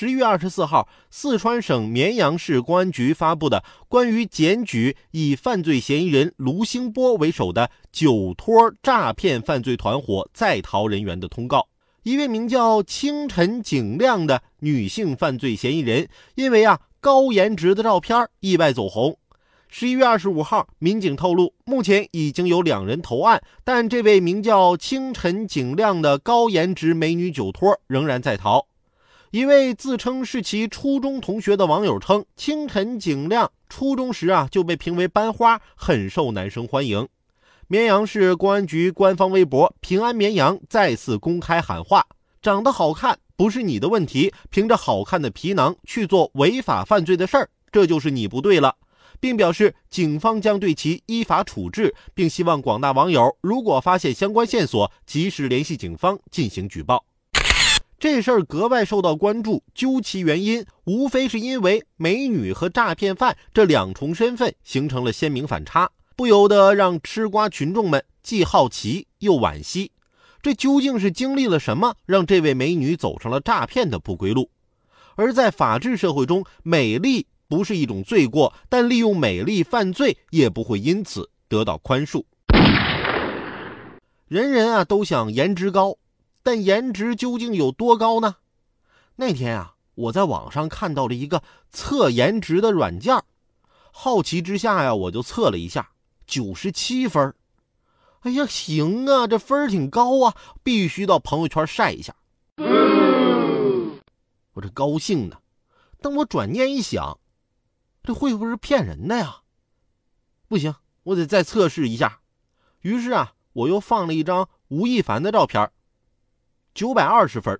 十一月二十四号，四川省绵阳市公安局发布的关于检举以犯罪嫌疑人卢兴波为首的酒托诈骗犯罪团伙在逃人员的通告。一位名叫清晨景亮的女性犯罪嫌疑人，因为啊高颜值的照片意外走红。十一月二十五号，民警透露，目前已经有两人投案，但这位名叫清晨景亮的高颜值美女酒托仍然在逃。一位自称是其初中同学的网友称，清晨景亮初中时啊就被评为班花，很受男生欢迎。绵阳市公安局官方微博“平安绵阳”再次公开喊话：长得好看不是你的问题，凭着好看的皮囊去做违法犯罪的事儿，这就是你不对了，并表示警方将对其依法处置，并希望广大网友如果发现相关线索，及时联系警方进行举报。这事儿格外受到关注，究其原因，无非是因为美女和诈骗犯这两重身份形成了鲜明反差，不由得让吃瓜群众们既好奇又惋惜。这究竟是经历了什么，让这位美女走上了诈骗的不归路？而在法治社会中，美丽不是一种罪过，但利用美丽犯罪也不会因此得到宽恕。人人啊都想颜值高。但颜值究竟有多高呢？那天啊，我在网上看到了一个测颜值的软件，好奇之下呀，我就测了一下，九十七分。哎呀，行啊，这分儿挺高啊，必须到朋友圈晒一下。我这高兴呢，但我转念一想，这会不会是骗人的呀？不行，我得再测试一下。于是啊，我又放了一张吴亦凡的照片。九百二十分